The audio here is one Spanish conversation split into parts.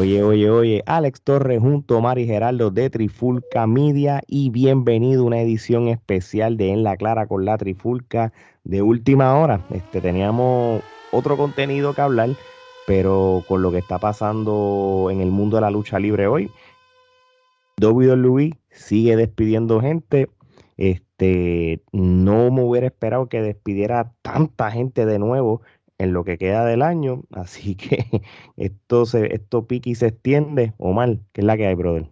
Oye, oye, oye, Alex Torres junto a Mari Geraldo de Trifulca Media y bienvenido a una edición especial de En la Clara con la Trifulca de última hora. Este, teníamos otro contenido que hablar, pero con lo que está pasando en el mundo de la lucha libre hoy, WWE sigue despidiendo gente. Este, no me hubiera esperado que despidiera tanta gente de nuevo en lo que queda del año. Así que esto, se, esto pique y se extiende. O mal, que es la que hay, brother.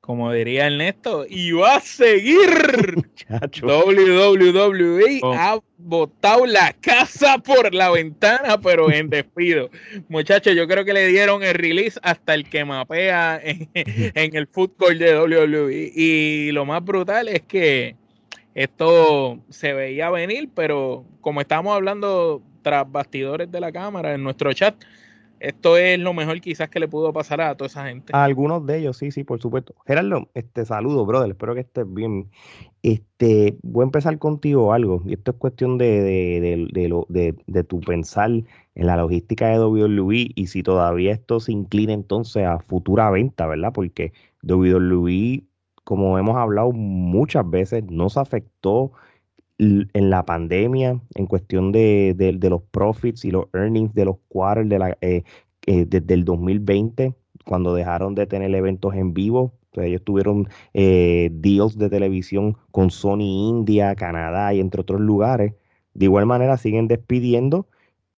Como diría Ernesto, y va a seguir. WWE oh. ha botado la casa por la ventana, pero en despido. Muchachos, yo creo que le dieron el release hasta el que mapea en, en el fútbol de WWE. Y lo más brutal es que esto se veía venir, pero como estamos hablando tras bastidores de la cámara en nuestro chat, esto es lo mejor quizás que le pudo pasar a toda esa gente. A algunos de ellos, sí, sí, por supuesto. Gerardo, este saludo, brother, espero que estés bien. Este, voy a empezar contigo algo, y esto es cuestión de, de, de, lo, de, tu pensar en la logística de WWE y si todavía esto se inclina entonces a futura venta, ¿verdad? Porque WWE como hemos hablado muchas veces, no se afectó en la pandemia en cuestión de, los profits y los earnings de los quarters de la, eh, eh, desde el 2020, cuando dejaron de tener eventos en vivo. ellos tuvieron eh, deals de televisión con Sony India, Canadá y entre otros lugares. De igual manera siguen despidiendo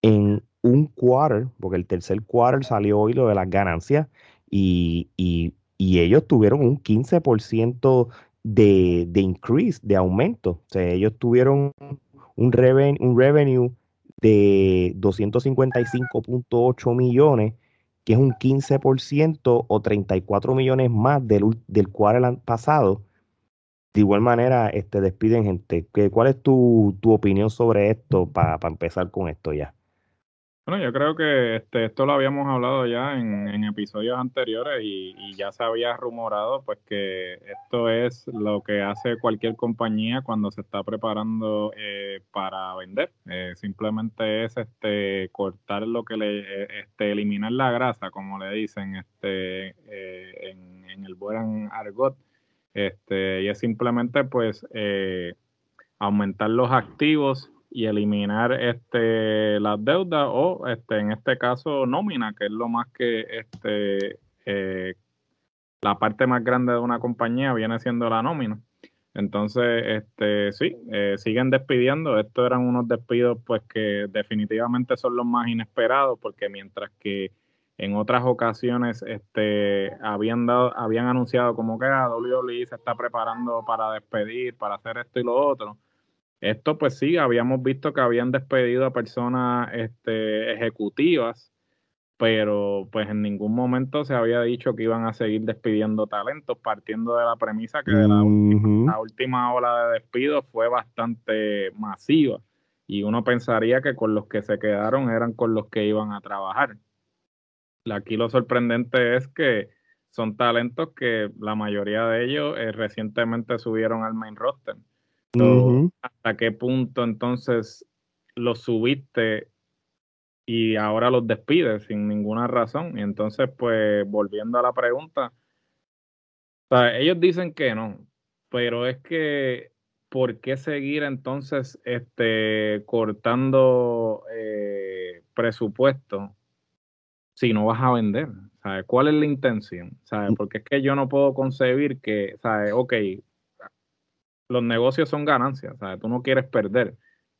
en un quarter, porque el tercer quarter salió hoy lo de las ganancias y, y y ellos tuvieron un 15% de, de increase, de aumento. O sea, ellos tuvieron un, reven, un revenue de 255.8 millones, que es un 15% o 34 millones más del, del cual pasado. De igual manera, este, despiden gente. ¿Cuál es tu, tu opinión sobre esto para empezar con esto ya? Bueno, yo creo que este, esto lo habíamos hablado ya en, episodios anteriores y, ya se había rumorado pues que esto es lo que hace cualquier compañía cuando se está preparando eh, para vender. Eh, simplemente es este cortar lo que le, eh, este, eliminar la grasa, como le dicen este, en, en, el buen argot. Este, y es simplemente pues aumentar los activos y eliminar este las deudas o este en este caso nómina que es lo más que este eh, la parte más grande de una compañía viene siendo la nómina. Entonces este sí eh, siguen despidiendo. Estos eran unos despidos pues que definitivamente son los más inesperados porque mientras que en otras ocasiones este habían dado habían anunciado como que ah, WWE se está preparando para despedir para hacer esto y lo otro esto pues sí, habíamos visto que habían despedido a personas este, ejecutivas, pero pues en ningún momento se había dicho que iban a seguir despidiendo talentos, partiendo de la premisa que la, última ola de despidos fue bastante masiva y uno pensaría que con los que se quedaron eran con los que iban a trabajar. Aquí lo sorprendente es que son talentos que la mayoría de ellos eh, recientemente subieron al main roster. ¿Hasta qué punto entonces los subiste y ahora los despides sin ninguna razón? Y entonces, pues, volviendo a la pregunta, ellos dicen que no, pero es que, ¿por qué seguir entonces este, cortando eh, presupuesto si no vas a vender? ¿Cuál es la intención? ¿Sabes? Mm. Porque es que yo no puedo concebir que, ¿sabes? Ok, los negocios son ganancias, ¿sabes? Tú no quieres perder,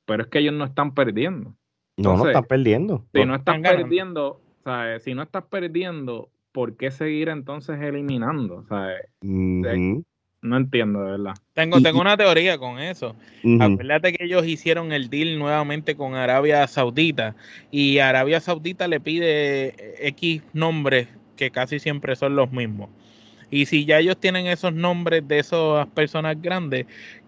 pero es que ellos no están perdiendo. no, no están perdiendo. Si no están, perdiendo, ¿sabes? Si no estás perdiendo, ¿por qué seguir entonces eliminando? ¿sabes? No entiendo, de verdad. Tengo, tengo una teoría con eso. Acuérdate que ellos hicieron el deal nuevamente con Arabia Saudita y Arabia Saudita le pide X nombres que casi siempre son los mismos. Y si ya ellos tienen esos nombres de esas personas grandes,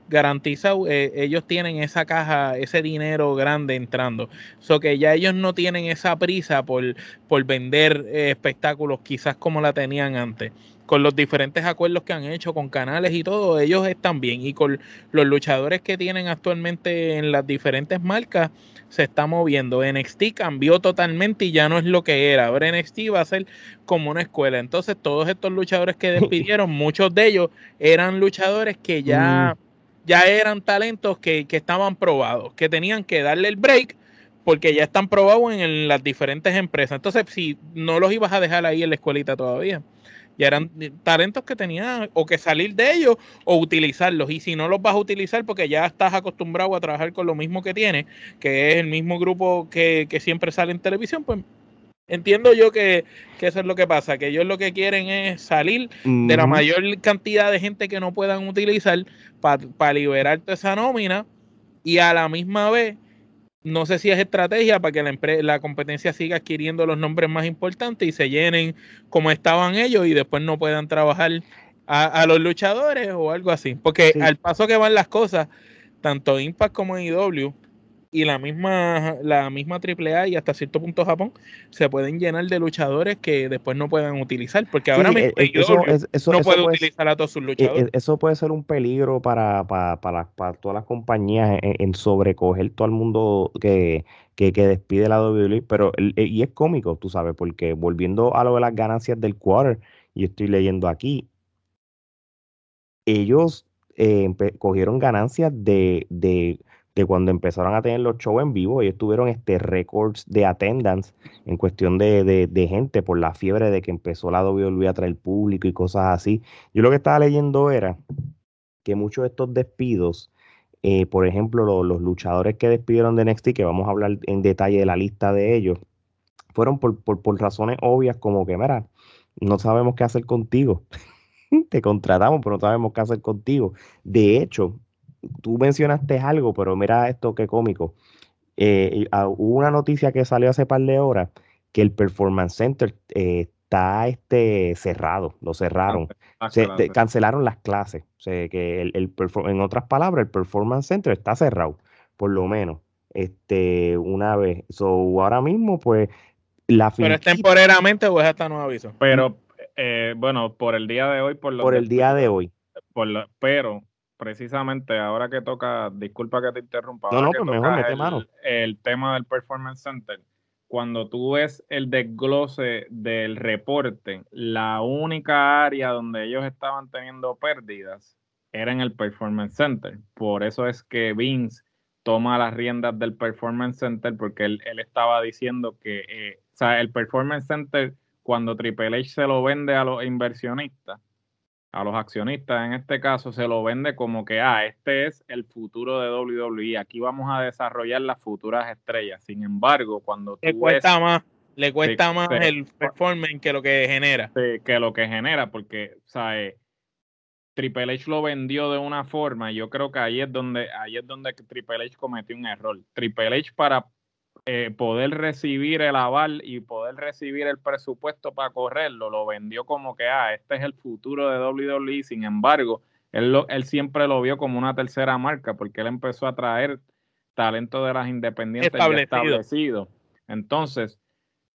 garantizado, eh, ellos tienen esa caja, ese dinero grande entrando. So que ya ellos no tienen esa prisa por, por vender eh, espectáculos quizás como la tenían antes. Con los diferentes acuerdos que han hecho con canales y todo, ellos están bien. Y con los luchadores que tienen actualmente en las diferentes marcas, se está moviendo. NXT cambió totalmente y ya no es lo que era. Ahora NXT va a ser como una escuela. Entonces, todos estos luchadores que despidieron, muchos de ellos eran luchadores que ya, mm. ya eran talentos que, que estaban probados, que tenían que darle el break porque ya están probados en, las diferentes empresas. Entonces, si no los ibas a dejar ahí en la escuelita todavía, ya eran talentos que tenían o que salir de ellos o utilizarlos. Y si no los vas a utilizar porque ya estás acostumbrado a trabajar con lo mismo que tienes, que es el mismo grupo que, siempre sale en televisión, pues entiendo yo que, eso es lo que pasa, que ellos lo que quieren es salir de la mayor cantidad de gente que no puedan utilizar para liberar toda esa nómina y a la misma vez no sé si es estrategia para que la, la competencia siga adquiriendo los nombres más importantes y se llenen como estaban ellos y después no puedan trabajar a, los luchadores o algo así. Porque al paso que van las cosas, tanto Impact como IW y la misma, la misma AAA y hasta cierto punto Japón se pueden llenar de luchadores que después no puedan utilizar, porque ahora mismo eh, eso, no puede utilizar a todos sus eh, luchadores. Eh, eso puede ser un peligro para, para, para, para todas las compañías en, sobrecoger todo el mundo que, que, despide la WWE, pero y es cómico, tú sabes, porque volviendo a lo de las ganancias del quarter, y estoy leyendo aquí, ellos cogieron ganancias de, de de cuando empezaron a tener los shows en vivo, ellos tuvieron este récords de attendance en cuestión de, gente por la fiebre de que empezó la WWE a traer público y cosas así. Yo lo que estaba leyendo era que muchos de estos despidos, eh, por ejemplo, los luchadores que despidieron de NXT, que vamos a hablar en detalle de la lista de ellos, fueron por, por, por razones obvias como que, mira, no sabemos qué hacer contigo. Te contratamos, pero no sabemos qué hacer contigo. De hecho, tú mencionaste algo, pero mira esto qué cómico. Eh, ah, hubo una noticia que salió hace par de horas que el Performance Center eh, está este, cerrado, lo cerraron, se, cancelaron las clases. O sea, que el, en otras palabras, el Performance Center está cerrado, por lo menos, este, una vez. So, ahora mismo, pues, la Pero es temporariamente o es hasta nuevo aviso. Pero, eh, bueno, por el día de hoy, por, lo por el día de hoy. Por pero precisamente ahora que toca, disculpa que te interrumpa, no, no, pues mejor, el, tema del Performance Center, cuando tú ves el desglose del reporte, la única área donde ellos estaban teniendo pérdidas era en el Performance Center. Por eso es que Vince toma las riendas del Performance Center porque él, estaba diciendo que, eh, o sea, el Performance Center, cuando Triple H se lo vende a los inversionistas, a los accionistas en este caso se lo vende como que, ah, este es el futuro de WWE, aquí vamos a desarrollar las futuras estrellas. Sin embargo, cuando tú le cuesta más, le cuesta más el performance que lo que genera. que lo que genera, porque, ¿sabes? Triple H lo vendió de una forma, y yo creo que ahí es donde ahí es donde Triple H cometió un error. Triple H para eh, poder recibir el aval y poder recibir el presupuesto para correrlo, lo vendió como que, ah, este es el futuro de WWE, sin embargo, él, lo, él siempre lo vio como una tercera marca, porque él empezó a traer talento de las independientes establecido. Entonces,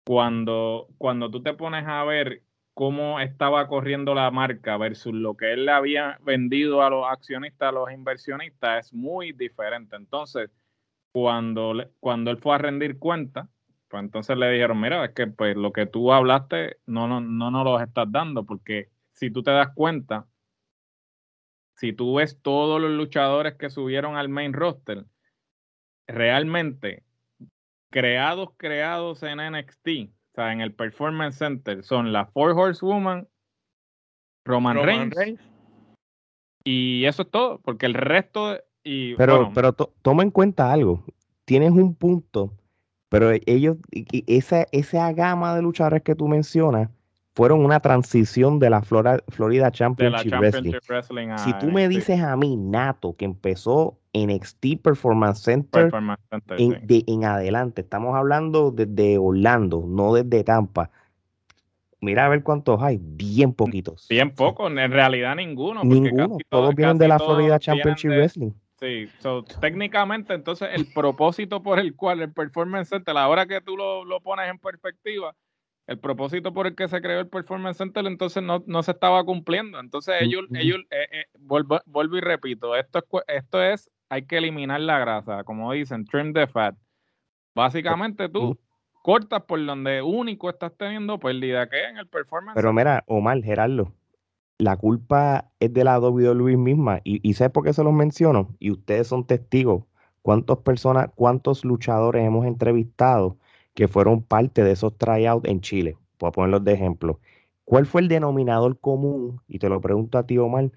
cuando, cuando tú te pones a ver cómo estaba corriendo la marca versus lo que él le había vendido a los accionistas, a los inversionistas, es muy diferente. Entonces, cuando, cuando él fue a rendir cuenta, pues entonces le dijeron, mira, es que pues lo que tú hablaste no, no, no nos lo estás dando, porque si tú te das cuenta, si tú ves todos los luchadores que subieron al main roster, realmente creados, creados en NXT, o sea, en el Performance Center, son la Four Horsewoman, Roman, Roman Reigns, y eso es todo, porque el resto pero pero toma en cuenta algo. Tienes un punto, pero ellos, esa, esa gama de luchadores que tú mencionas, fueron una transición de la Florida Championship, Wrestling. si tú me dices a mí, Nato, que empezó en NXT Performance Center, en, de, en adelante, estamos hablando desde Orlando, no desde Tampa. Mira a ver cuántos hay, bien poquitos. Bien pocos, en realidad ninguno. Ninguno, todos, vienen de la Florida Championship Wrestling. Sí, so, técnicamente entonces el propósito por el cual el Performance Center, la hora que tú lo, lo pones en perspectiva, el propósito por el que se creó el Performance Center entonces no, no se estaba cumpliendo. Entonces ellos, ellos eh, eh, vuelvo, vuelvo, y repito, esto es, esto es, hay que eliminar la grasa, como dicen, trim the fat. Básicamente tú cortas por donde único estás teniendo pérdida, que en el Performance Pero mira, Omar, Gerardo, la culpa es de la WWE misma. Y, y ¿sabes por qué se los menciono? Y ustedes son testigos. ¿Cuántas personas, cuántos luchadores hemos entrevistado que fueron parte de esos tryouts en Chile. Voy a ponerlos de ejemplo. ¿Cuál fue el denominador común? Y te lo pregunto a ti, Omar,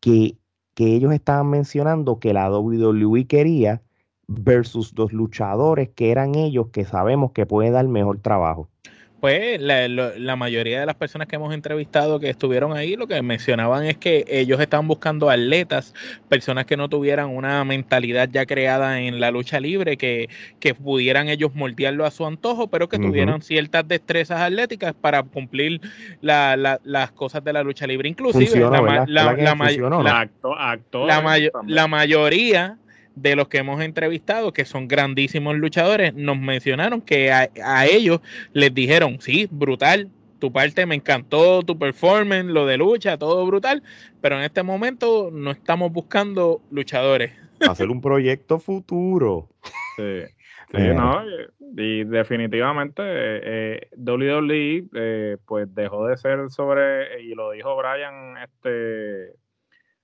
que, que ellos estaban mencionando que la WWE quería versus dos luchadores que eran ellos que sabemos que pueden dar mejor trabajo pues la, mayoría de las personas que hemos entrevistado que estuvieron ahí lo que mencionaban es que ellos estaban buscando atletas, personas que no tuvieran una mentalidad ya creada en la lucha libre, que, que pudieran ellos moldearlo a su antojo, pero que tuvieran ciertas destrezas atléticas para cumplir las cosas de la lucha libre. Inclusive la mayoría de los que hemos entrevistado, que son grandísimos luchadores, nos mencionaron que a, ellos les dijeron, sí, brutal, tu parte me encantó, tu performance, lo de lucha, todo brutal, pero en este momento no estamos buscando luchadores. Hacer un proyecto futuro. Sí, no, y definitivamente eh, WWE eh, pues dejó de ser sobre, y lo dijo Brian este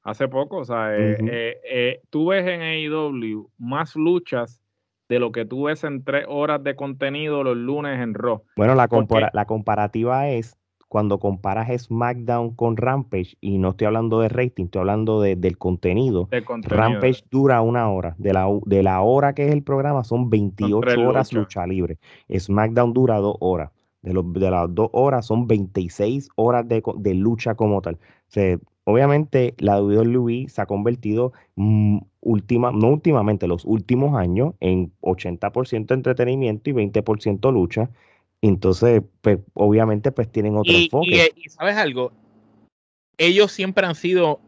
hace poco. O sea, eh, eh, eh, tú ves en AEW más luchas de lo que tú ves en tres horas de contenido los lunes en Raw. Bueno, la, la comparativa es cuando comparas SmackDown con Rampage, y no estoy hablando de rating, estoy hablando del contenido. Rampage dura una hora. De la, de la hora que es el programa son 28 horas lucha libre. SmackDown dura dos horas. De, los, de las dos horas son 26 horas de, de lucha como tal. Obviamente la WWE se ha convertido mm, última, no últimamente, los últimos años en 80% entretenimiento y 20% lucha. Entonces, pues, obviamente, pues tienen otro enfoque. y sabes algo, ellos siempre han sido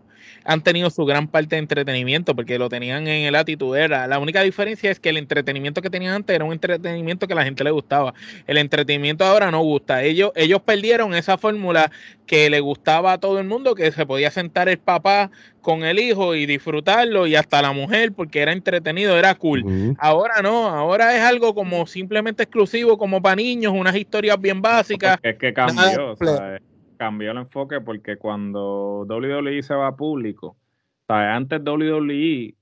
han tenido su gran parte de entretenimiento porque lo tenían en el actitud era. La única diferencia es que el entretenimiento que tenían antes era un entretenimiento que a la gente le gustaba. El entretenimiento ahora no gusta. Ellos ellos perdieron esa fórmula que le gustaba a todo el mundo que se podía sentar el papá con el hijo y disfrutarlo y hasta la mujer porque era entretenido era cool. Ahora no ahora es algo como simplemente exclusivo como para niños unas historias bien básicas. Es que cambió cambió el enfoque porque cuando WWE se va a público, antes WWE,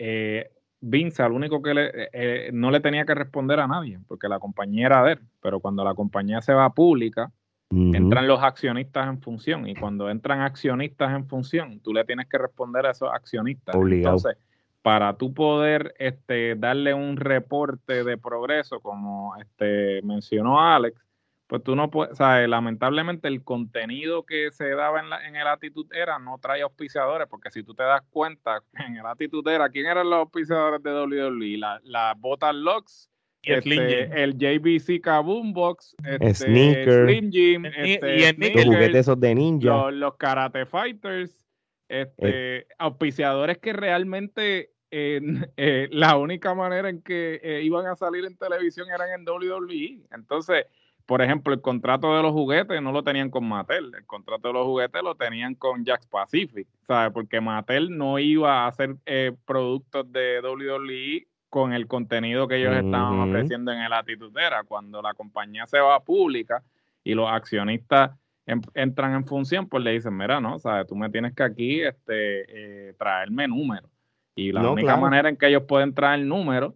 eh, Vince al único que le, eh, eh, no le tenía que responder a nadie, porque la compañía era de él, pero cuando la compañía se va pública, entran los accionistas en función, y cuando entran accionistas en función, tú le tienes que responder a esos accionistas. Entonces, para tú poder este, darle un reporte de progreso, como este, mencionó Alex, pues tú no puedes, sea, lamentablemente el contenido que se daba en, la, en el Attitude Era no trae auspiciadores, porque si tú te das cuenta, en el Attitude Era, ¿quién eran los auspiciadores de WWE? La, la Botas Locks, este, el JBC Kaboom Box, este, Slim Jim, este, y los juguetes esos de ninja, los, Karate Fighters, este, eh. auspiciadores que realmente eh, la única manera en que eh, iban a salir en televisión eran en WWE. Entonces, por ejemplo, el contrato de los juguetes no lo tenían con Mattel, el contrato de los juguetes lo tenían con Jax Pacific, ¿sabes? Porque Mattel no iba a hacer eh, productos de WWE con el contenido que ellos estaban ofreciendo en el Atitudera. Cuando la compañía se va pública y los accionistas entran en función, pues le dicen, mira, no, ¿sabes? Tú me tienes que aquí este, eh, traerme números. Y la única manera en que ellos pueden traer números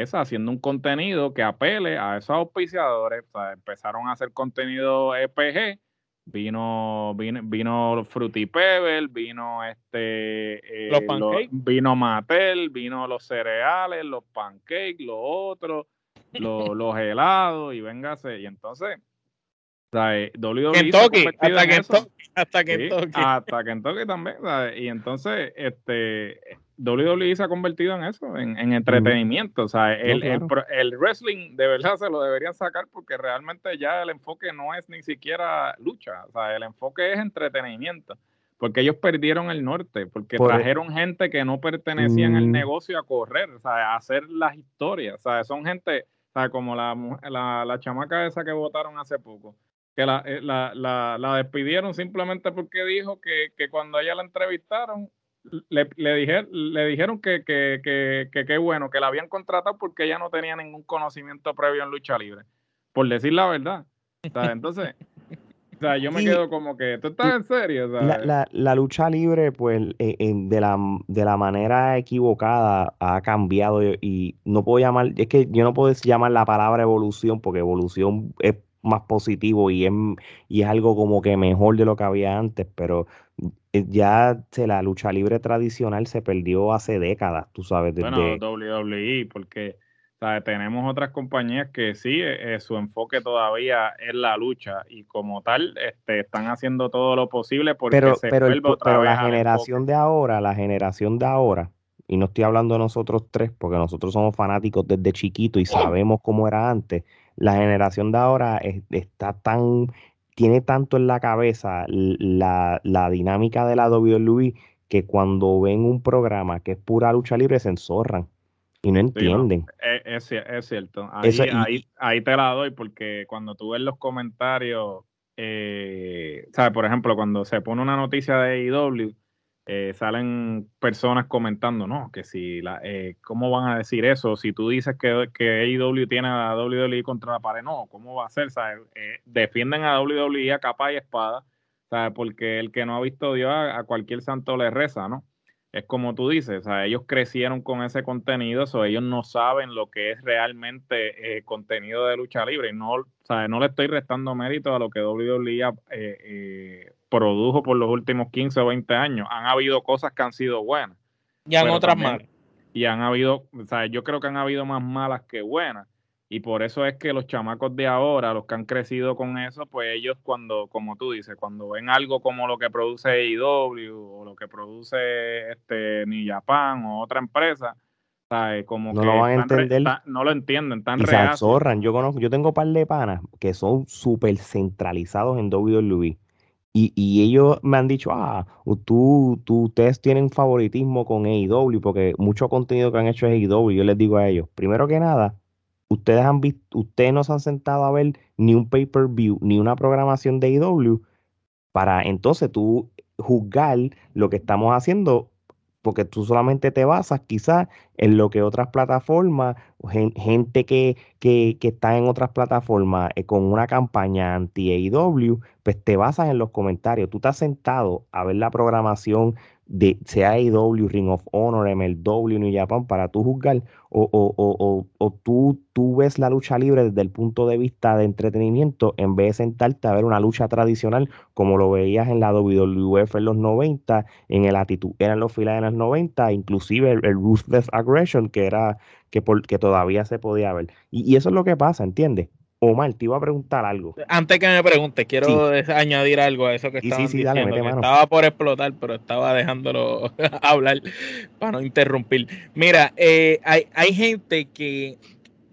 es haciendo un contenido que apele a esos auspiciadores. O sea, empezaron a hacer contenido EPG, vino, vino, vino Fruity Pebble, vino este eh, los pancakes. vino Mattel, vino los cereales, los pancakes, los otros, los, los helados, y véngase. Y entonces, o sea, eh, WWE Kentucky, hasta, Kentucky, hasta Kentucky. hasta Kentucky también. Y entonces, este WWE se ha convertido en eso, en, entretenimiento. O sea, el, el, wrestling de verdad se lo deberían sacar porque realmente ya el enfoque no es ni siquiera lucha. O sea, el enfoque es entretenimiento. Porque ellos perdieron el norte, porque trajeron gente que no pertenecía al negocio a correr, o sea, a hacer las historias. O sea, son gente, O sea, como la, la, la chamaca esa que votaron hace poco, que la, eh, la, la, la despidieron simplemente porque dijo que, que cuando ella la entrevistaron, le, le, dije, le dijeron que qué que, que, que, bueno, que la habían contratado porque ella no tenía ningún conocimiento previo en lucha libre, por decir la verdad. Entonces, o sea, yo me quedo como que, ¿tú estás en serio? La, la, la, lucha libre, pues, eh, eh, de, la, de la manera equivocada ha cambiado y, no puedo llamar, es que yo no puedo llamar la palabra evolución porque evolución es más positivo y es, y es algo como que mejor de lo que había antes, pero ya se, la lucha libre tradicional se perdió hace décadas, tú sabes. Desde... Bueno, WWE, porque tenemos otras compañías que sí, eh, eh, su enfoque todavía es la lucha y como tal este, están haciendo todo lo posible porque pero, se pero, pero la generación de ahora, la generación de ahora, y no estoy hablando de nosotros tres, porque nosotros somos fanáticos desde chiquito y sabemos cómo era antes, la generación de ahora está tan tiene tanto en la cabeza la, la dinámica de la WWE que cuando ven un programa que es pura lucha libre se enzorran y no entienden. es, es, cierto. Ahí, ahí, te la doy porque cuando tú ves los comentarios, eh, ¿sabes? Por ejemplo, cuando se pone una noticia de AEW, eh, salen personas comentando, no, que si, la, eh, ¿cómo van a decir eso? Si tú dices que, que AEW tiene a WWE contra la pared, no, ¿cómo va a ser? Eh, defienden a WWE a capa y espada, ¿sabes? Porque el que no ha visto Dios a, cualquier santo le reza, ¿no? Es como tú dices, o ellos crecieron con ese contenido, o ellos no saben lo que es realmente contenido de lucha libre. Y no, o no le estoy restando mérito a lo que WWE eh, produjo por los últimos 15 o 20 años. Han habido cosas que han sido buenas. Y han otras malas. Y han habido, o sea, yo creo que han habido más malas que buenas. Y por eso es que los chamacos de ahora, los que han crecido con eso, pues ellos cuando, como tú dices, cuando ven algo como lo que produce AEW o lo que produce este Ni Japan o otra empresa, ¿sabes? como no lo van a entender. no lo entienden, tan y se absorran. Yo conozco, yo tengo un par de panas que son súper centralizados en WWE y, y, ellos me han dicho, ah, tú, tú, ustedes tienen favoritismo con AEW porque mucho contenido que han hecho es AEW. Yo les digo a ellos, primero que nada, ustedes han visto, ustedes no se han sentado a ver ni un pay-per-view, ni una programación de AEW para entonces tú juzgar lo que estamos haciendo porque tú solamente te basas quizás en lo que otras plataformas, gente que, que, que está en otras plataformas eh, con una campaña anti-AEW, pues te basas en los comentarios. Tú estás sentado a ver la programación de sea AEW, Ring of Honor, MLW, New Japan, para tú juzgar, o, o, o, o, tú, tú ves la lucha libre desde el punto de vista de entretenimiento, en vez de sentarte a ver una lucha tradicional como lo veías en la WWF en los 90, en el actitud, eran los filas en los 90, inclusive el, Ruthless Aggression, que era que, por, que todavía se podía ver. Y, y eso es lo que pasa, ¿entiendes? Omar, te iba a preguntar algo. Antes que me preguntes, quiero añadir algo a eso que estaba diciendo, estaba por explotar, pero estaba dejándolo hablar para no interrumpir. Mira, eh, hay, hay gente que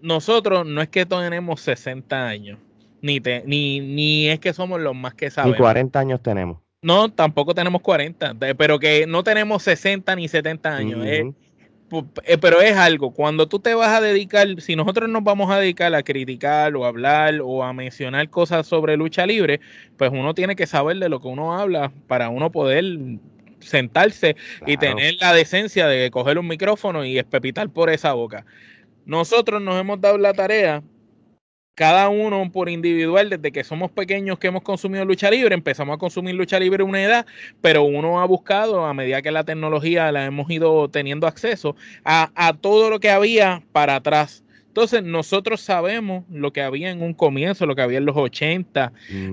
nosotros no es que tenemos 60 años, ni, ni, ni es que somos los más que sabemos. Ni 40 años tenemos. No, tampoco tenemos 40, pero que no tenemos 60 ni 70 años. Eh, pero es algo, cuando tú te vas a dedicar, si nosotros nos vamos a dedicar a criticar o hablar o a mencionar cosas sobre lucha libre, pues uno tiene que saber de lo que uno habla para uno poder sentarse y tener la decencia de coger un micrófono y espepitar por esa boca. Nosotros nos hemos dado la tarea cada uno por individual, desde que somos pequeños que hemos consumido lucha libre, empezamos a consumir lucha libre a una edad, pero uno ha buscado, a medida que la tecnología la hemos ido teniendo acceso, a, a todo lo que había para atrás. Entonces, nosotros sabemos lo que había en un comienzo, lo que había en los 80,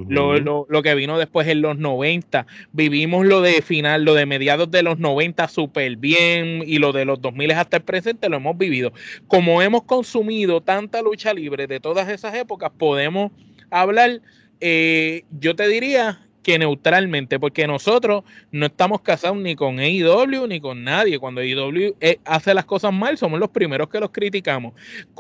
lo, lo, lo, que vino después en los 90. Vivimos lo de final, lo de mediados de los 90 súper bien y lo de los 2000 hasta el presente lo hemos vivido. Como hemos consumido tanta lucha libre de todas esas épocas, podemos hablar, eh, yo te diría neutralmente, porque nosotros no estamos casados ni con AEW ni con nadie. Cuando AEW eh, hace las cosas mal, somos los primeros que los criticamos.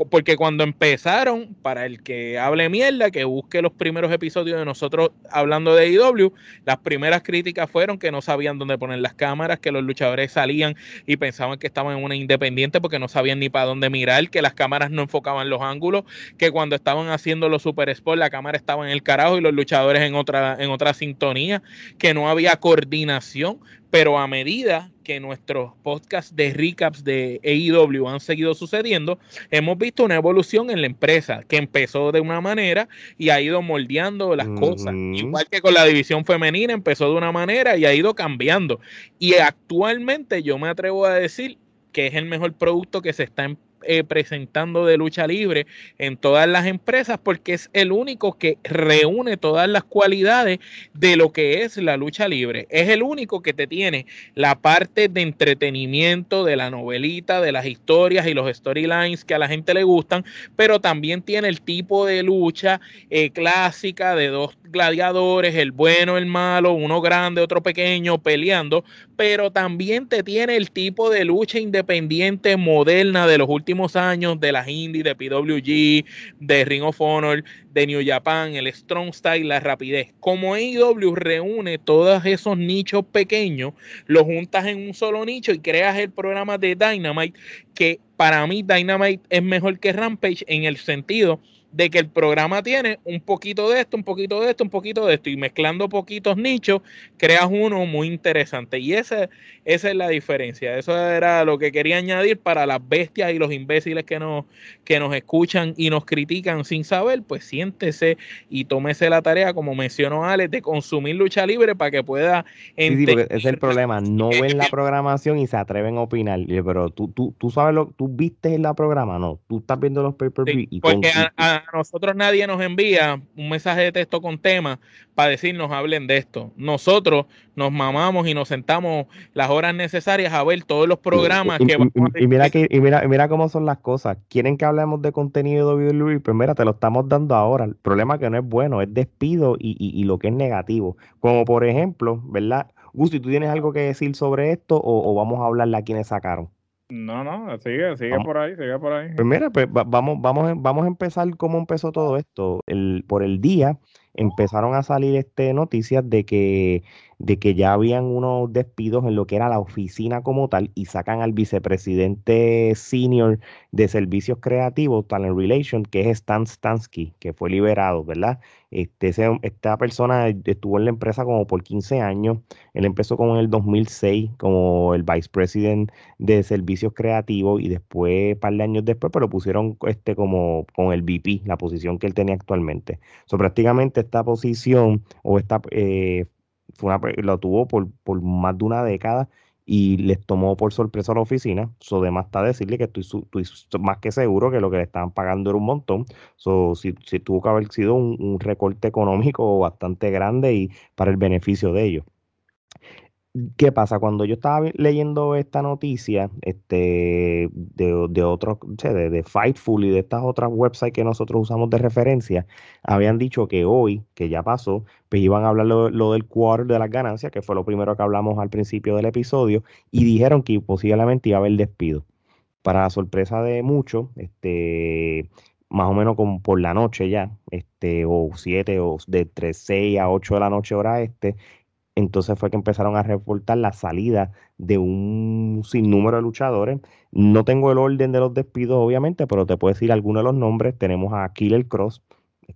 Porque cuando empezaron, para el que hable mierda, que busque los primeros episodios de nosotros hablando de AEW, las primeras críticas fueron que no sabían dónde poner las cámaras, que los luchadores salían y pensaban que estaban en una independiente porque no sabían ni para dónde mirar, que las cámaras no enfocaban los ángulos, que cuando estaban haciendo los super spots la cámara estaba en el carajo y los luchadores en otra, en otra sintonía, que no había coordinación, pero a medida que nuestros podcasts de recaps de AEW han seguido sucediendo, hemos visto una evolución en la empresa que empezó de una manera y ha ido moldeando las cosas. Igual que con la división femenina, empezó de una manera y ha ido cambiando. Y actualmente yo me atrevo a decir que es el mejor producto que se está empezando eh, presentando de lucha libre en todas las empresas porque es el único que reúne todas las cualidades de lo que es la lucha libre. Es el único que te tiene la parte de entretenimiento de la novelita, de las historias y los storylines que a la gente le gustan, pero también tiene el tipo de lucha eh, clásica de dos gladiadores, el bueno, el malo, uno grande, otro pequeño, peleando, pero también te tiene el tipo de lucha independiente moderna de los últimos años, de las indies, de PWG, de Ring of Honor, de New Japan, el Strong Style, la rapidez. Como AEW reúne todos esos nichos pequeños, los juntas en un solo nicho y creas el programa de Dynamite, que para mí Dynamite es mejor que Rampage en el sentido de que el programa tiene un poquito de esto, un poquito de esto, un poquito de esto, y mezclando poquitos nichos, creas uno muy interesante. Y esa, esa es la diferencia. Eso era lo que quería añadir para las bestias y los imbéciles que nos, que nos escuchan y nos critican sin saber, pues siéntese y tómese la tarea, como mencionó Alex, de consumir lucha libre para que pueda entender. ese es el problema, no ven la programación y se atreven a opinar. Pero tú, tú, tú sabes lo, tú viste en la programa, no, tú estás viendo los pay per y a nosotros nadie nos envía un mensaje de texto con tema para decirnos hablen de esto. Nosotros nos mamamos y nos sentamos las horas necesarias a ver todos los programas y, que y, mira que y mira, mira cómo son las cosas. Quieren que hablemos de contenido de WWE, pues mira, te lo estamos dando ahora. El problema que no es bueno, es despido y, lo que es negativo. Como por ejemplo, ¿verdad? Gusti, ¿tú tienes algo que decir sobre esto o, o vamos a hablarle a quienes sacaron? No, no, sigue, sigue por ahí, sigue por ahí. Pues mira, pues vamos, vamos, vamos a empezar cómo empezó todo esto. El, por el día empezaron a salir este, noticias de que de que ya habían unos despidos en lo que era la oficina como tal y sacan al vicepresidente senior de servicios creativos, Talent Relation, que es Stan Stansky, que fue liberado, ¿verdad? Este, esta persona estuvo en la empresa como por 15 años. Él empezó como en el 2006 como el vicepresidente de servicios creativos y después, un par de años después, pero pusieron este como con el VP, la posición que él tenía actualmente. So, prácticamente esta posición o esta eh, lo tuvo por, por más de una década y les tomó por sorpresa a la oficina. So, además está decirle que estoy, más que seguro que lo que le estaban pagando era un montón. So, si, tuvo que haber sido un, recorte económico bastante grande y para el beneficio de ellos. ¿Qué pasa? Cuando yo estaba leyendo esta noticia este, de, de otros, de, de, Fightful y de estas otras websites que nosotros usamos de referencia, habían dicho que hoy, que ya pasó, pues iban a hablar lo, del quarter de las ganancias, que fue lo primero que hablamos al principio del episodio, y dijeron que posiblemente iba a haber despido. Para la sorpresa de muchos, este, más o menos como por la noche ya, este, o siete o de entre 6 a 8 de la noche hora este, entonces fue que empezaron a reportar la salida de un sinnúmero de luchadores. No tengo el orden de los despidos, obviamente, pero te puedo decir algunos de los nombres. Tenemos a Killer Cross,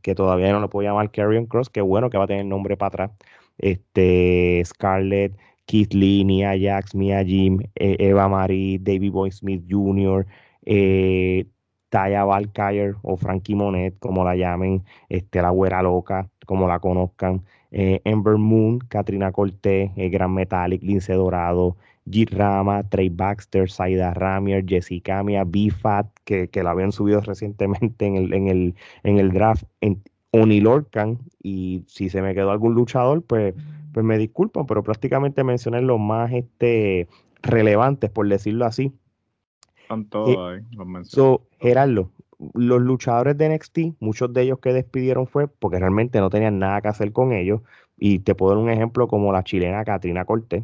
que todavía no lo puedo llamar Carrion Cross, que bueno que va a tener nombre para atrás. Este, Scarlett, Keith Lee, Nia Jax, Mia Jim, e, Eva Marie, David Boy Smith Jr., eh, Taya Valkyrie o Frankie Monet, como la llamen, este, la güera loca, como la conozcan. Eh, Ember Moon, Katrina Cortés, eh, Gran Metallic, Lince Dorado, G. Rama, Trey Baxter, Saida Ramier, Jessica Mia, B-Fat, que, que, la habían subido recientemente en el, en el, en el draft, en Oni Lorcan, y si se me quedó algún luchador, pues, pues me disculpan, pero prácticamente mencioné los más este, relevantes, por decirlo así. Todos eh, ahí, los so, Gerardo, los luchadores de NXT, muchos de ellos que despidieron fue porque realmente no tenían nada que hacer con ellos Y te puedo dar un ejemplo como la chilena Katrina Cortés,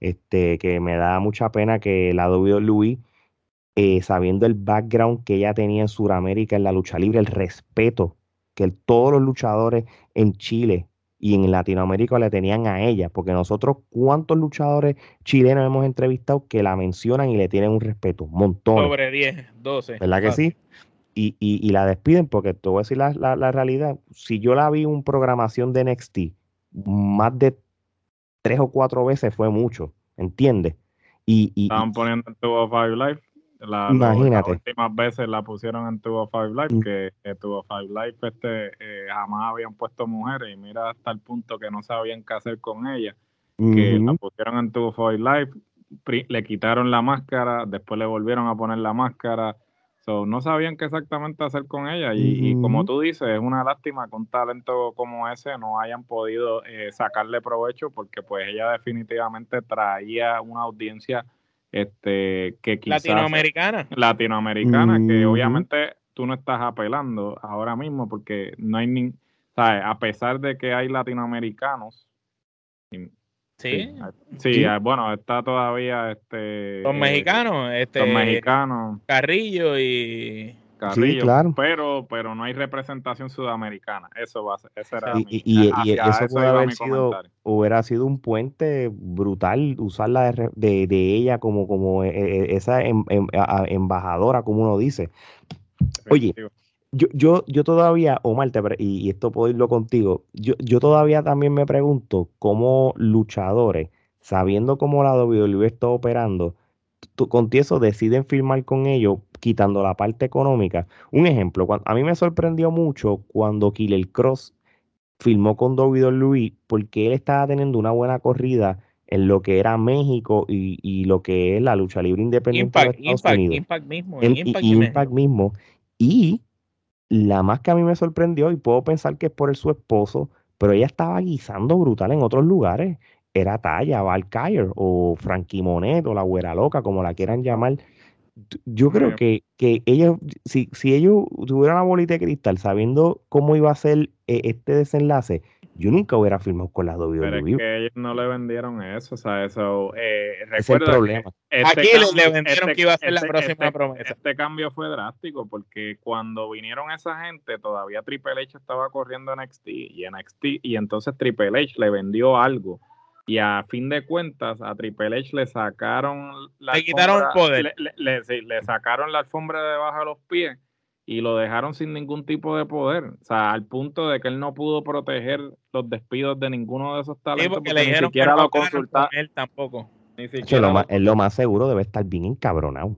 este, que me da mucha pena que la WWE, eh, sabiendo el background que ella tenía en Sudamérica en la lucha libre, el respeto que todos los luchadores en Chile y en Latinoamérica le tenían a ella, porque nosotros, ¿cuántos luchadores chilenos hemos entrevistado que la mencionan y le tienen un respeto? Un montón. Sobre 10, 12. ¿Verdad que sí? Y, y, y, la despiden, porque te voy a decir la, la, la, realidad. Si yo la vi en programación de NXT, más de tres o cuatro veces fue mucho, ¿entiendes? Y, y, Estaban poniendo en 205 Live. La, Imagínate. Las últimas veces la pusieron en 205 Live, que, que 205 Live este, eh, jamás habían puesto mujeres y mira hasta el punto que no sabían qué hacer con ella. Que la pusieron en 205 Live, le quitaron la máscara, después le volvieron a poner la máscara. So, no sabían qué exactamente hacer con ella. Y, y, como tú dices, es una lástima que un talento como ese no hayan podido eh, sacarle provecho porque pues ella definitivamente traía una audiencia este que quizás latinoamericana latinoamericana mm. que obviamente tú no estás apelando ahora mismo porque no hay ni ¿sabes? a pesar de que hay latinoamericanos sí sí, sí bueno está todavía este los mexicanos este los mexicanos Carrillo y Carrillo, sí, claro. pero, pero no hay representación sudamericana. Eso va a ser, ese era y, mi, y, y eso, puede haber sido, hubiera sido un puente brutal usarla de, de, de ella como, como esa em, em, embajadora, como uno dice. Oye, yo, yo, yo todavía, Omar, te, y, y esto puedo irlo contigo, yo, yo todavía también me pregunto cómo luchadores, sabiendo cómo la WWE está operando, con eso deciden firmar con ellos quitando la parte económica. Un ejemplo, cuando, a mí me sorprendió mucho cuando Killer Cross firmó con WWE porque él estaba teniendo una buena corrida en lo que era México y, y lo que es la lucha libre independiente Impact, de Estados Impact, Unidos. Impact mismo. En- Impact, y, y Impact mismo. Y la más que a mí me sorprendió, y puedo pensar que es por el, su esposo, pero ella estaba guisando brutal en otros lugares. Era Talla, Valkyrie o Frankie Monet o la Güera Loca, como la quieran llamar. Yo creo que, que ellos, si, si ellos tuvieran una bolita de cristal sabiendo cómo iba a ser eh, este desenlace, yo nunca hubiera firmado con la Pero es WWE. que ellos no le vendieron eso, o sea, eso. Eh, es el problema. este Aquí le- le cambio- vendieron que iba a ser la próxima este- promesa. Este cambio fue drástico porque cuando vinieron esa gente, todavía Triple H estaba corriendo NXT y NXT, y entonces Triple H le vendió algo. Y a fin de cuentas, a Triple H le sacaron la Le quitaron alfombra- poder. Le, le- le- sí, le sacaron la alfombra de debajo de los pies y lo dejaron sin ningún tipo de poder. O sea, al punto de que él no pudo proteger los despidos de ninguno de esos Sí, talentos porque porque le ni dijeron que siquiera lo consultaron. con él tampoco. Ni siquiera lo más, él lo más seguro debe estar bien encabronado.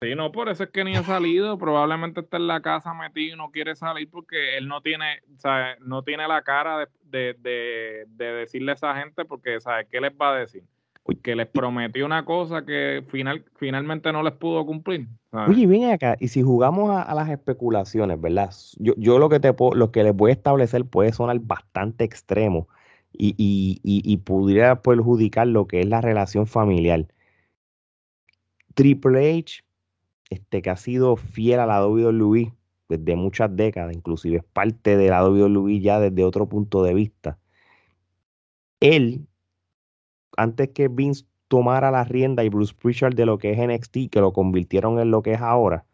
Sí, no, por eso es que ni ha salido. Probablemente está en la casa metido y no quiere salir porque él no tiene, o sea, no tiene la cara de, de, de, de decirle a esa gente porque, ¿sabes qué les va a decir? Uy. Que les prometió una cosa que final, finalmente no les pudo cumplir. ¿sabes? Oye, viene acá, y si jugamos a, a las especulaciones, ¿verdad? Yo, yo lo que te puedo- lo que les voy a establecer puede sonar bastante extremo y, y, y, y pudiera perjudicar lo que es la relación familiar. Triple H, este, que ha sido fiel a la WWE desde muchas décadas, inclusive es parte de la WWE ya desde otro punto de vista. Él, antes que Vince tomara la rienda y Bruce Prichard de lo que es NXT, que lo convirtieron en lo que es ahora,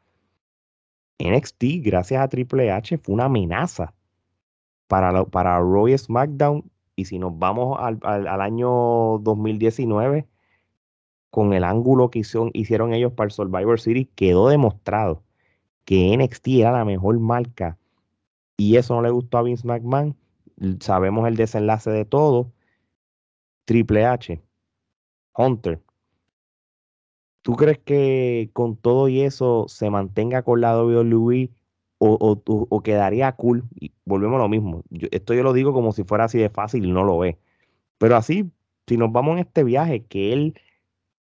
NXT, gracias a Triple H, fue una amenaza para, para Raw y SmackDown. Y si nos vamos al, al- al año 2019, con el ángulo que hicieron, hicieron ellos para el Survivor Series, quedó demostrado que NXT era la mejor marca. Y eso no le gustó a Vince McMahon. Sabemos el desenlace de todo. Triple H, Hunter. ¿Tú crees que con todo y eso se mantenga con la WWE o, o- o- quedaría cool? Volvemos a lo mismo. Esto yo lo digo como si fuera así de fácil no lo es. Pero así, si nos vamos en este viaje, que él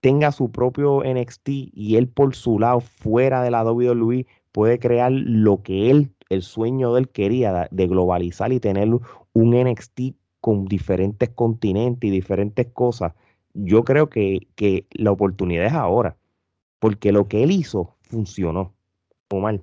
tenga su propio NXT y él por su lado, fuera de la WWE, puede crear lo que él, el sueño de él quería, de globalizar y tener un NXT con diferentes continentes y diferentes cosas. Yo creo que, que la oportunidad es ahora, porque lo que él hizo funcionó. Omar.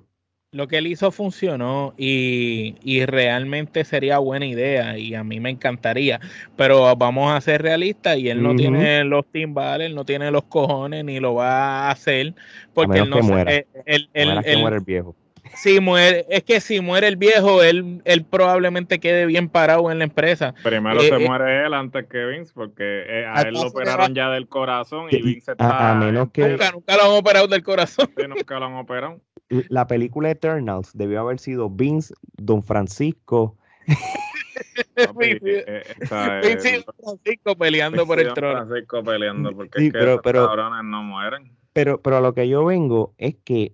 lo que él hizo funcionó y, y, realmente sería buena idea y a mí me encantaría, pero vamos a ser realistas y él no tiene los timbales, él no tiene los cojones ni lo va a hacer porque él no muere el viejo. Si muere, es que si muere el viejo, él, él probablemente quede bien parado en la empresa. Primero eh, se eh, muere él antes que Vince, porque eh, a él lo operaron ya del corazón y Vince está. A, menos que. Nunca, nunca lo han operado del corazón. nunca lo han operado. La película Eternals debió haber sido Vince, Don Francisco. Vince, y Don Francisco peleando por el trono. Francisco peleando porque es que pero, cabrones no mueren. Pero, pero a lo que yo vengo es que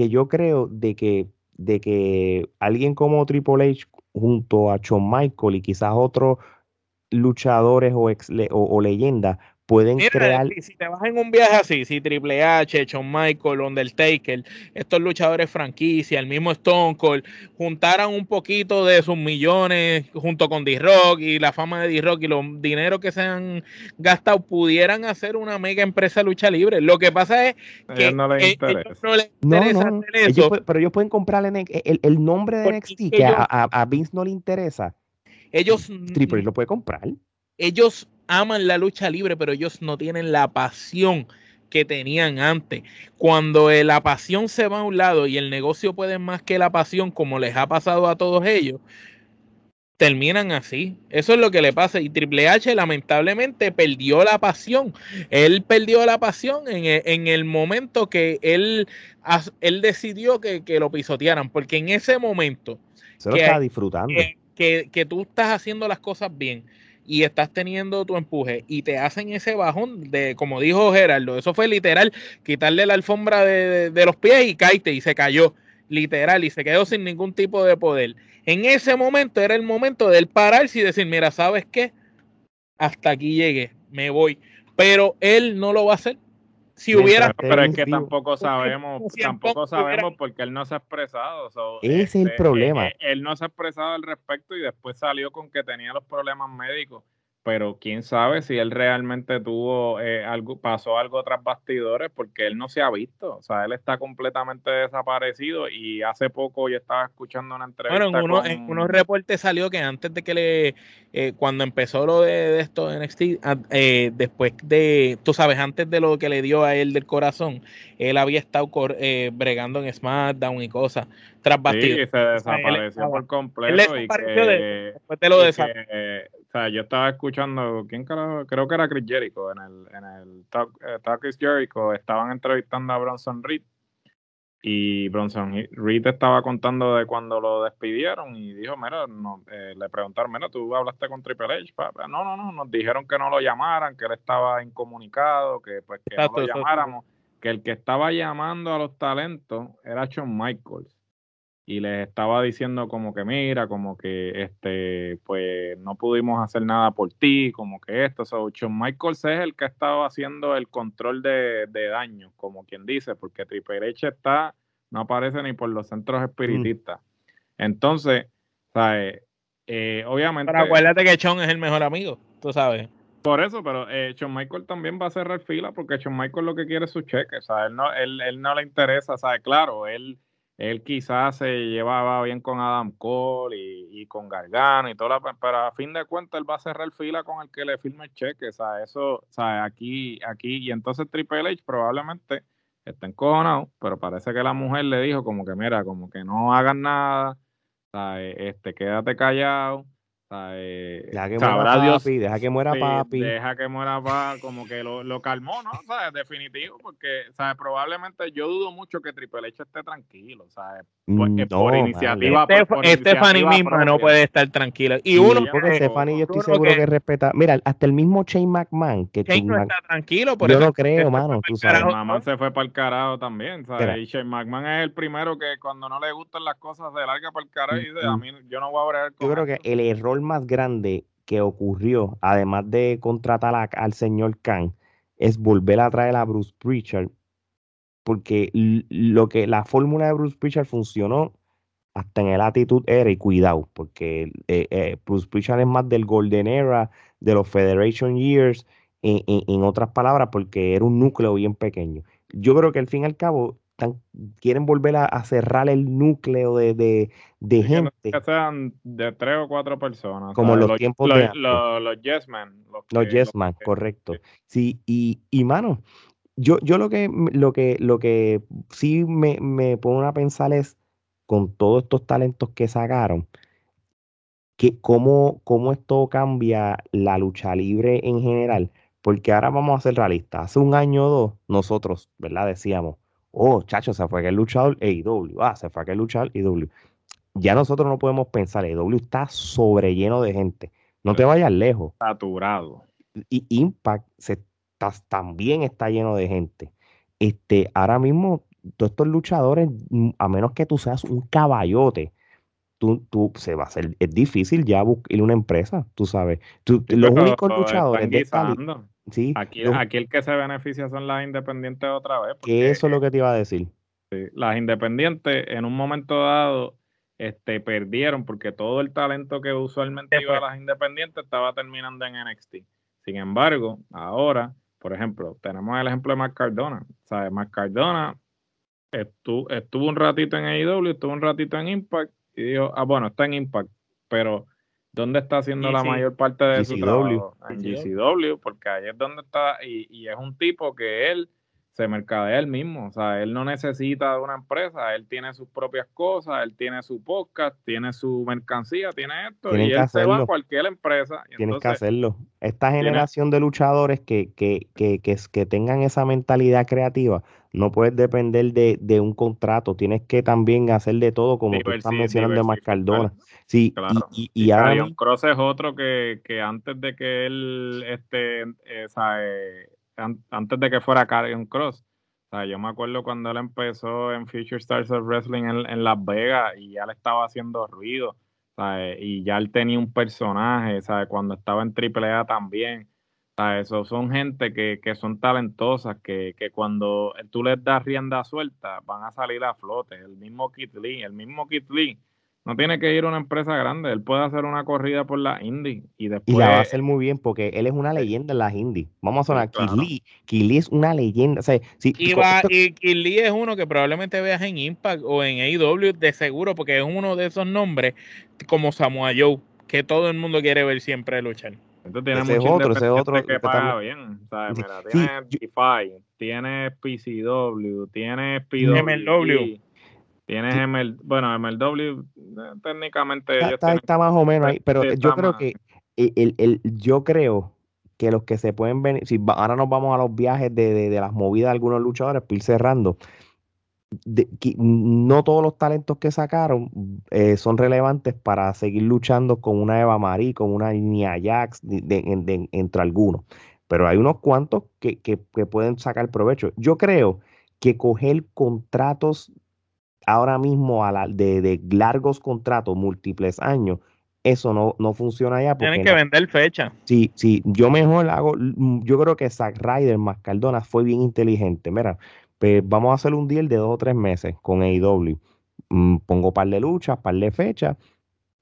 que yo creo de que, de que alguien como Triple H junto a Shawn Michael y quizás otros luchadores o, ex, o leyendas pueden crear. Si, te vas en un viaje así, si Triple H, Shawn Michael, Undertaker, estos luchadores franquicia, el mismo Stone Cold, juntaran un poquito de sus millones junto con D-Rock y la fama de D-Rock y los dineros que se han gastado, pudieran hacer una mega empresa lucha libre. Lo que pasa es que no les interesa. no les interesa eso. pero ellos pueden comprar el, el, nombre de NXT que a, a, Vince no le interesa. Ellos. Triple H lo puede comprar. Ellos aman la lucha libre, pero ellos no tienen la pasión que tenían antes. Cuando eh, la pasión se va a un lado y el negocio puede más que la pasión, como les ha pasado a todos ellos, terminan así. Eso es lo que le pasa. Y Triple H lamentablemente perdió la pasión. Él perdió la pasión en e, el, momento que él, él decidió que, lo pisotearan, porque en ese momento... Se lo está disfrutando. que, que tú estás haciendo las cosas bien y estás teniendo tu empuje y te hacen ese bajón de, como dijo Gerardo, eso fue literal, quitarle la alfombra de, los pies y caíste y se cayó, literal, y se quedó sin ningún tipo de poder. En ese momento era el momento de él pararse y decir, mira, ¿sabes qué? Hasta aquí llegué, me voy. Pero él no lo va a hacer si hubiera. Pero es que tampoco sabemos, tampoco sabemos porque él no se ha expresado. Ese es el este, problema. Él, él, no se ha expresado al respecto y después salió con que tenía los problemas médicos pero quién sabe si él realmente tuvo eh, algo, pasó algo tras bastidores, porque él no se ha visto, o sea, él está completamente desaparecido y hace poco yo estaba escuchando una entrevista. Bueno, en, unos reportes salió que antes de que le, eh, cuando empezó lo de, esto de NXT, ah, eh, después de, tú sabes, antes de lo que le dio a él del corazón, él había estado bregando en SmackDown y cosas tras bastidores. Sí, se desapareció por completo. y que, después de lo de o sea, yo estaba escuchando, ¿quién Creo que era Chris Jericho en el, en el Talk, eh, Talk is Jericho. Estaban entrevistando a Bronson Reed y Bronson Reed estaba contando de cuando lo despidieron y dijo, mira, no, eh, le preguntaron, mira, tú hablaste con Triple H. No, no, no, nos dijeron que no lo llamaran, que él estaba incomunicado, que pues que no lo llamáramos, que el que estaba llamando a los talentos era Shawn Michaels y les estaba diciendo como que mira, como que este, pues no pudimos hacer nada por ti, como que esto, so, Shawn Michaels es el que ha estado haciendo el control de, daño, como quien dice, porque Triple H está, no aparece ni por los centros espiritistas. Entonces, ¿sabes? Eh, obviamente. Pero acuérdate que Shawn es el mejor amigo, tú sabes. Por eso, pero eh, Shawn Michael también va a cerrar fila porque Shawn Michael lo que quiere es su cheque, o sea, él no, él, él no le interesa, ¿sabes? Claro, él él quizás se llevaba bien con Adam Cole y, con Gargano y toda la, pero a fin de cuentas él va a cerrar fila con el que le firme el cheque, o sea, eso, o sea, aquí, aquí, y entonces Triple H probablemente está encojonado, pero parece que la mujer le dijo como que mira, como que no hagan nada, o sea, este, quédate callado, eh, deja que muera papi, deja que muera papi. Deja que muera papi, como que lo, lo calmó, ¿no? ¿Sabes? Definitivo, porque, ¿sabes? Probablemente yo dudo mucho que Triple H esté tranquilo, ¿sabes? Porque por, iniciativa. Stephanie misma no puede estar tranquila. Y uno. Porque Stephanie, yo estoy seguro que, respeta. Mira, hasta el mismo Shane McMahon. Que Shane no está tranquilo, por Yo lo creo, mano. Tú sabes. McMahon se fue para el carajo también, ¿sabes? Y Shane McMahon es el primero que cuando no le gustan las cosas se larga para el carajo y dice, a mí yo no voy a hablar con Yo creo que el error más grande que ocurrió, además de contratar al señor Khan, es volver a traer a Bruce Pritchard, porque lo que la fórmula de Bruce Pritchard funcionó hasta en el actitud era y cuidado, porque eh, eh, Bruce Pritchard es más del Golden Era, de los Federation Years, en, otras palabras, porque era un núcleo bien pequeño. Yo creo que al fin y al cabo, quieren volver a, cerrar el núcleo de, de, de gente. Que sean de tres o cuatro personas. Como los, tiempos de. Los, los Yes Man. Los, Yes Man, correcto. Sí, y, y mano, yo, yo lo que lo que lo que sí me, me pone a pensar es con todos estos talentos que sacaron, que cómo, cómo esto cambia la lucha libre en general. Porque ahora vamos a ser realistas. Hace un año o dos, nosotros, ¿verdad? Decíamos, oh, chacho, se fue aquel luchador AEW. Ah, se fue aquel luchador AEW. Ya nosotros no podemos pensar, AEW está sobre lleno de gente. No te vayas lejos. Saturado. Y Impact se, también está lleno de gente. Este, ahora mismo, todos estos luchadores, mm, a menos que tú seas un caballote, tú, tú se va a hacer, es difícil ya buscar una empresa, tú sabes. los únicos luchadores de sí, aquí, aquí, el que se beneficia son las independientes otra vez. Que eso es lo que te iba a decir. las independientes en un momento dado este, perdieron porque todo el talento que usualmente iba a las independientes estaba terminando en NXT. Sin embargo, ahora, por ejemplo, tenemos el ejemplo de Mark Cardona. ¿Sabes? Mark Cardona estuvo, estuvo un ratito en AEW, estuvo un ratito en Impact y dijo, ah, bueno, está en Impact, pero ¿dónde está haciendo la mayor parte de su trabajo? En GCW, porque ahí es donde está, y, y es un tipo que él se mercadea él mismo, o sea, él no necesita de una empresa, él tiene sus propias cosas, él tiene su podcast, tiene su mercancía, tiene esto, y él se va a cualquier empresa. Tienes que hacerlo. Esta generación de luchadores que, que, que, que, que tengan esa mentalidad creativa, no puedes depender de, de, un contrato, tienes que también hacer de todo, como tú estás mencionando de Marcaldona. Sí, claro. y, y, y Cross es otro que, que, antes de que él, este, antes de que fuera Carrion Cross, o sea, yo me acuerdo cuando él empezó en Future Stars of Wrestling en, en Las Vegas y ya le estaba haciendo ruido, y ya él tenía un personaje, ¿sabes? cuando estaba en AAA también eso son gente que, que son talentosas, que, que, cuando tú les das rienda suelta van a salir a flote. El mismo Kit Lee, el mismo Kit Lee no tiene que ir a una empresa grande, él puede hacer una corrida por la indie y después... Y la va a hacer muy bien porque él es una leyenda en las indie. Vamos a sonar, Kit, Lee, Kit Lee es una leyenda. O sea, si, y, va, y Kit Lee es uno que probablemente veas en Impact o en AEW de seguro porque es uno de esos nombres como Samoa Joe que todo el mundo quiere ver siempre luchar. Entonces tiene ese otro, ese otro que paga bien. ¿sabes? Mira, tiene DeFi, tiene PCW, tiene PW. MLW. Tienes ML, bueno, MLW, eh, técnicamente está, está, más o menos ahí, pero yo creo que el, el, yo creo que los que se pueden venir, si ahora nos vamos a los viajes de, de, de las movidas de algunos luchadores, para ir cerrando, no todos los talentos que sacaron eh, son relevantes para seguir luchando con una Eva Marie, con una Nia Jax, entre algunos. Pero hay unos cuantos que, pueden sacar provecho. Yo creo que coger contratos ahora mismo a la, de, largos contratos, múltiples años, eso no, no funciona ya. Tienen que vender fecha. Sí, sí, yo mejor hago, yo creo que Zack Ryder más Cardona fue bien inteligente. Mira, pues vamos a hacer un deal de dos o tres meses con AEW. Mm, pongo par de luchas, par de fechas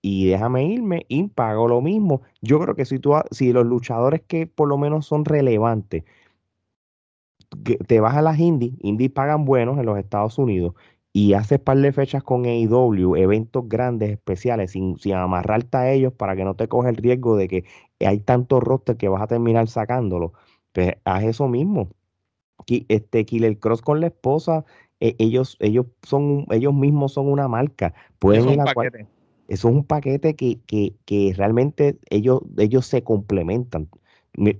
y déjame irme y pago lo mismo. Yo creo que si, tú, si los luchadores que por lo menos son relevantes, te vas a las indies, indies pagan buenos en los Estados Unidos y haces par de fechas con AEW, eventos grandes, especiales, sin, sin amarrarte a ellos para que no te coge el riesgo de que hay tantos roster que vas a terminar sacándolo. Pues haz eso mismo este Killer Cross con la esposa, e, ellos, ellos son, ellos mismos son una marca. Pueden eso, es un paquete. eso es un paquete que, que, que, realmente ellos, ellos se complementan.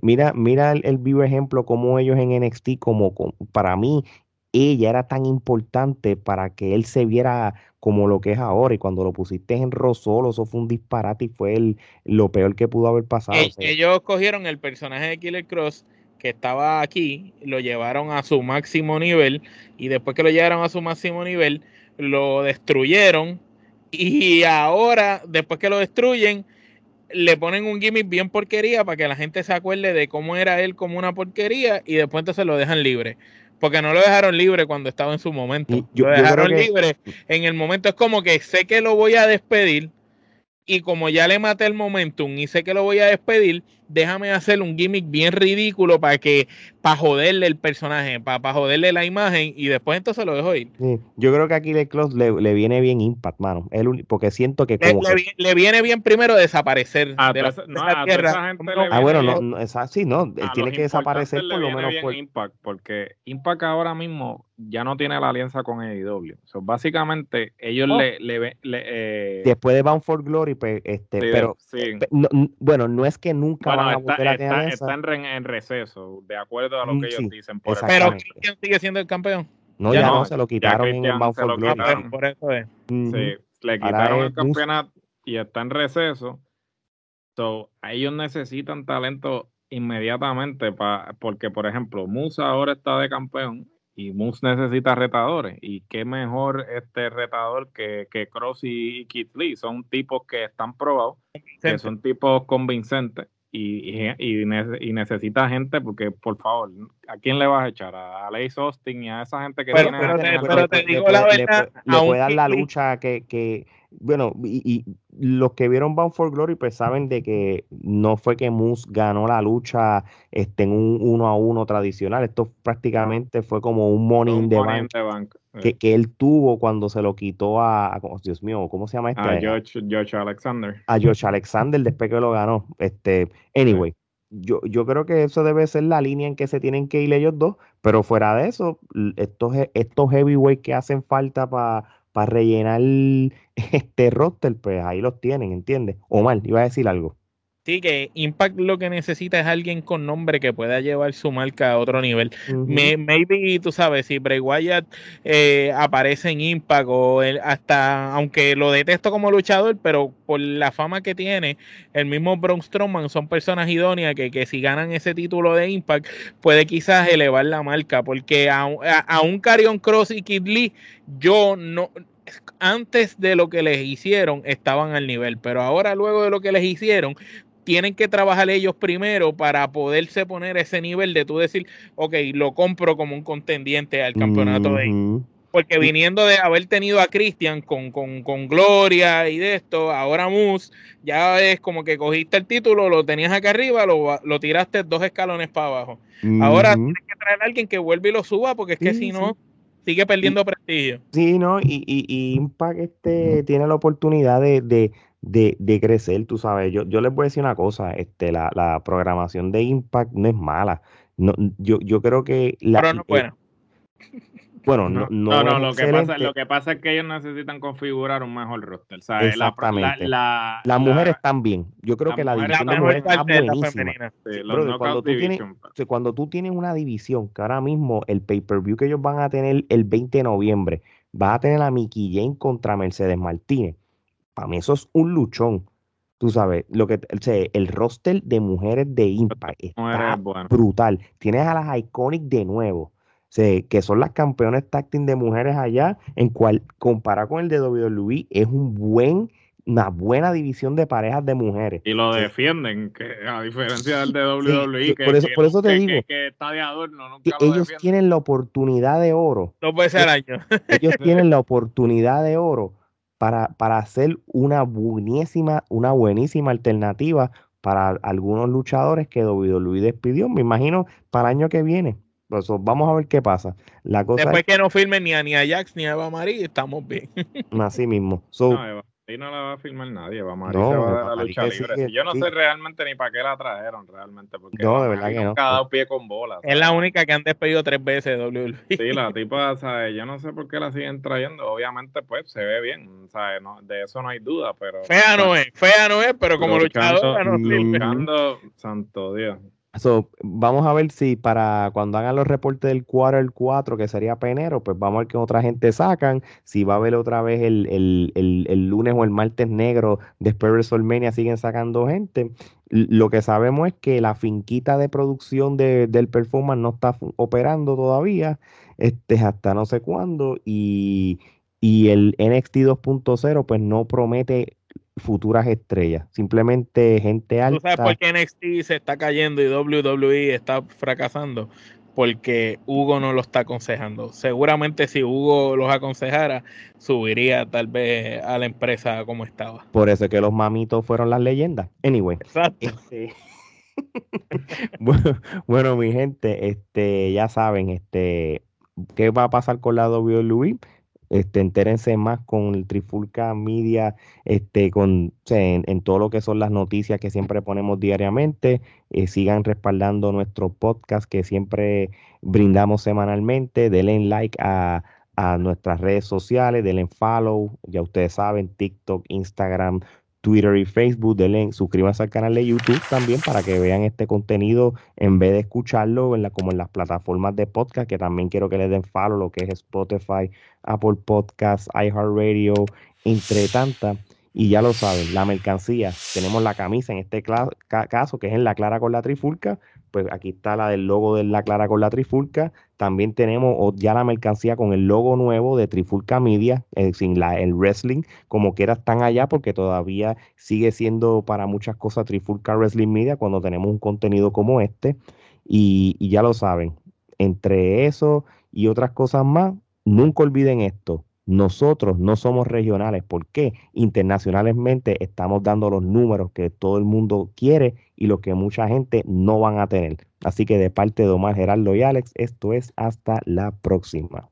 Mira, mira el, vivo ejemplo como ellos en NXT, como, para mí, ella era tan importante para que él se viera como lo que es ahora. Y cuando lo pusiste en Rosolo, eso fue un disparate y fue el, lo peor que pudo haber pasado. ellos cogieron el personaje de Killer Cross que estaba aquí, lo llevaron a su máximo nivel y después que lo llevaron a su máximo nivel, lo destruyeron y ahora, después que lo destruyen, le ponen un gimmick bien porquería para que la gente se acuerde de cómo era él como una porquería y después entonces lo dejan libre. Porque no lo dejaron libre cuando estaba en su momento. lo dejaron libre en el momento. Es como que sé que lo voy a despedir y como ya le maté el momentum y sé que lo voy a despedir, déjame hacer un gimmick bien ridículo para que, para joderle el personaje, para, joderle la imagen y después entonces lo dejo ir. Yo creo que aquí le, le, le viene bien Impact, mano. porque siento que como le, viene bien primero desaparecer a de la, tierra. ah, bueno, no, no, sí, no, él tiene que desaparecer por lo menos por Impact, porque Impact ahora mismo ya no tiene la alianza con AEW. So, básicamente, ellos oh. le, le, eh, Después de Bound for Glory, pues, este, pero bueno, no es que nunca tener está, en, receso, de acuerdo a lo mm, que ellos dicen. Por pero ¿quién sigue siendo el campeón? No, ya, no, se lo quitaron en el Bound for Glory. Por eso es. Sí, le quitaron el campeonato y está en receso. So, ellos necesitan talento inmediatamente para porque por ejemplo Musa ahora está de campeón y Moose necesita retadores. Y qué mejor este retador que, que Cross y, Keith Lee. Son tipos que están probados, que son tipos convincentes. Y, y, necesita gente porque, por favor, ¿a quién le vas a echar? ¿A Lace Austin y a esa gente que tiene... Pero, te, digo la verdad... Le, puede dar la lucha que, que bueno, y, los que vieron Bound for Glory pues saben de que no fue que Moose ganó la lucha este, en un uno a uno tradicional, esto prácticamente fue como un money in the bank, que, que, él tuvo cuando se lo quitó a, Dios mío, ¿cómo se llama este? A George, Alexander. A George Alexander después que lo ganó. Este, anyway, yo, yo creo que eso debe ser la línea en que se tienen que ir ellos dos, pero fuera de eso, estos, estos heavyweights que hacen falta para para rellenar este roster, pues ahí los tienen, ¿entiendes? Omar, iba a decir algo. Sí, que Impact lo que necesita es alguien con nombre que pueda llevar su marca a otro nivel. maybe, tú sabes, si Bray Wyatt eh, aparece en Impact o hasta, aunque lo detesto como luchador, pero por la fama que tiene, el mismo Braun Strowman son personas idóneas que, que si ganan ese título de Impact puede quizás elevar la marca, porque a, a, un Carion Cross y Kid Lee, yo no, antes de lo que les hicieron estaban al nivel, pero ahora luego de lo que les hicieron, tienen que trabajar ellos primero para poderse poner ese nivel de tú decir, ok, lo compro como un contendiente al campeonato de porque viniendo de haber tenido a Christian con, con, Gloria y de esto, ahora Moose, ya es como que cogiste el título, lo tenías acá arriba, lo, lo tiraste dos escalones para abajo. Ahora tienes que traer a alguien que vuelva y lo suba, porque es que si no, sigue perdiendo prestigio. Sí, ¿no? Y, y, y Impact este, tiene la oportunidad de, de, de, crecer, tú sabes. Yo, yo les voy a decir una cosa, este, la, la programación de Impact no es mala. No, yo, yo creo que la, Pero no bueno. Bueno, no, no, no, lo, que pasa, lo que pasa es que ellos necesitan configurar un mejor roster. Exactamente. La, Las mujeres están bien. Yo creo que la división de mujeres está buenísima. cuando, tú tienes, cuando tú tienes una división, que ahora mismo el pay-per-view que ellos van a tener el 20 de noviembre, va a tener a Mickey Jane contra Mercedes Martínez para mí eso es un luchón. Tú sabes, lo que el roster de mujeres de Impact está brutal. Tienes a las Iconic de nuevo. que son las campeones tacting de mujeres allá, en cual comparado con el de WWE es un buen, una buena división de parejas de mujeres. Y lo defienden, que a diferencia del de WWE, que, por eso, por eso te digo, que, está de adorno, ellos tienen la oportunidad de oro. No puede ser año. ellos tienen la oportunidad de oro para, para hacer una buenísima, una buenísima alternativa para algunos luchadores que WWE despidió, me imagino, para el año que viene. Pues, vamos a ver qué pasa. La cosa Después que no firmen ni a, ni a Jax ni a Eva Marie, estamos bien. Así mismo. No la va a filmar nadie, va a no, se va a dar la lucha libre. yo no sé realmente ni para qué la trajeron realmente, porque no, de verdad que no. cada pie con bola. Es la única que han despedido tres veces de WWE. Sí, la tipa, ¿sabes? yo no sé por qué la siguen trayendo. Obviamente, pues, se ve bien, ¿sabes? No, de eso no hay duda, pero... Fea no es, fea no es, pero como luchadora no sirve. Luchando, santo Dios. So, vamos a ver si para cuando hagan los reportes del quarter 4, que sería penero, pues vamos a ver qué otra gente sacan. Si va a haber otra vez el, el, lunes o el martes negro después de WrestleMania, siguen sacando gente. Lo que sabemos es que la finquita de producción de, del performance no está operando todavía, este, hasta no sé cuándo, y, y el NXT 2.0 pues no promete futuras estrellas, simplemente gente alta. ¿Tú sabes por qué NXT se está cayendo y WWE está fracasando? Porque Hugo no lo está aconsejando. Seguramente si Hugo los aconsejara, subiría tal vez a la empresa como estaba. Por eso es que los mamitos fueron las leyendas. Anyway. Exacto. Este, bueno, mi gente, este, ya saben, este, qué va a pasar con la WWE. Este, entérense más con el Trifulca Media, este, con, en, todo lo que son las noticias que siempre ponemos diariamente. Eh, sigan respaldando nuestro podcast que siempre brindamos semanalmente. Denle like a, a nuestras redes sociales, denle follow, ya ustedes saben, TikTok, Instagram, Twitter y Facebook. Denle, suscríbanse al canal de YouTube también para que vean este contenido en vez de escucharlo en la, como en las plataformas de podcast, que también quiero que les den follow, lo que es Spotify, Apple Podcasts, iHeartRadio, entre tantas. Y ya lo saben, la mercancía, tenemos la camisa en este caso, que es en la clara con la trifulca, pues aquí está la del logo de la clara con la trifulca. También tenemos ya la mercancía con el logo nuevo de Trifulca Media, eh, sin la, el wrestling, como quiera están allá, porque todavía sigue siendo para muchas cosas Trifulca Wrestling Media cuando tenemos un contenido como este. Y, y ya lo saben, entre eso y otras cosas más, nunca olviden esto nosotros no somos regionales. ¿Por qué? Internacionalmente estamos dando los números que todo el mundo quiere y lo que mucha gente no van a tener. Así que de parte de Omar Gerardo y Alex, esto es hasta la próxima.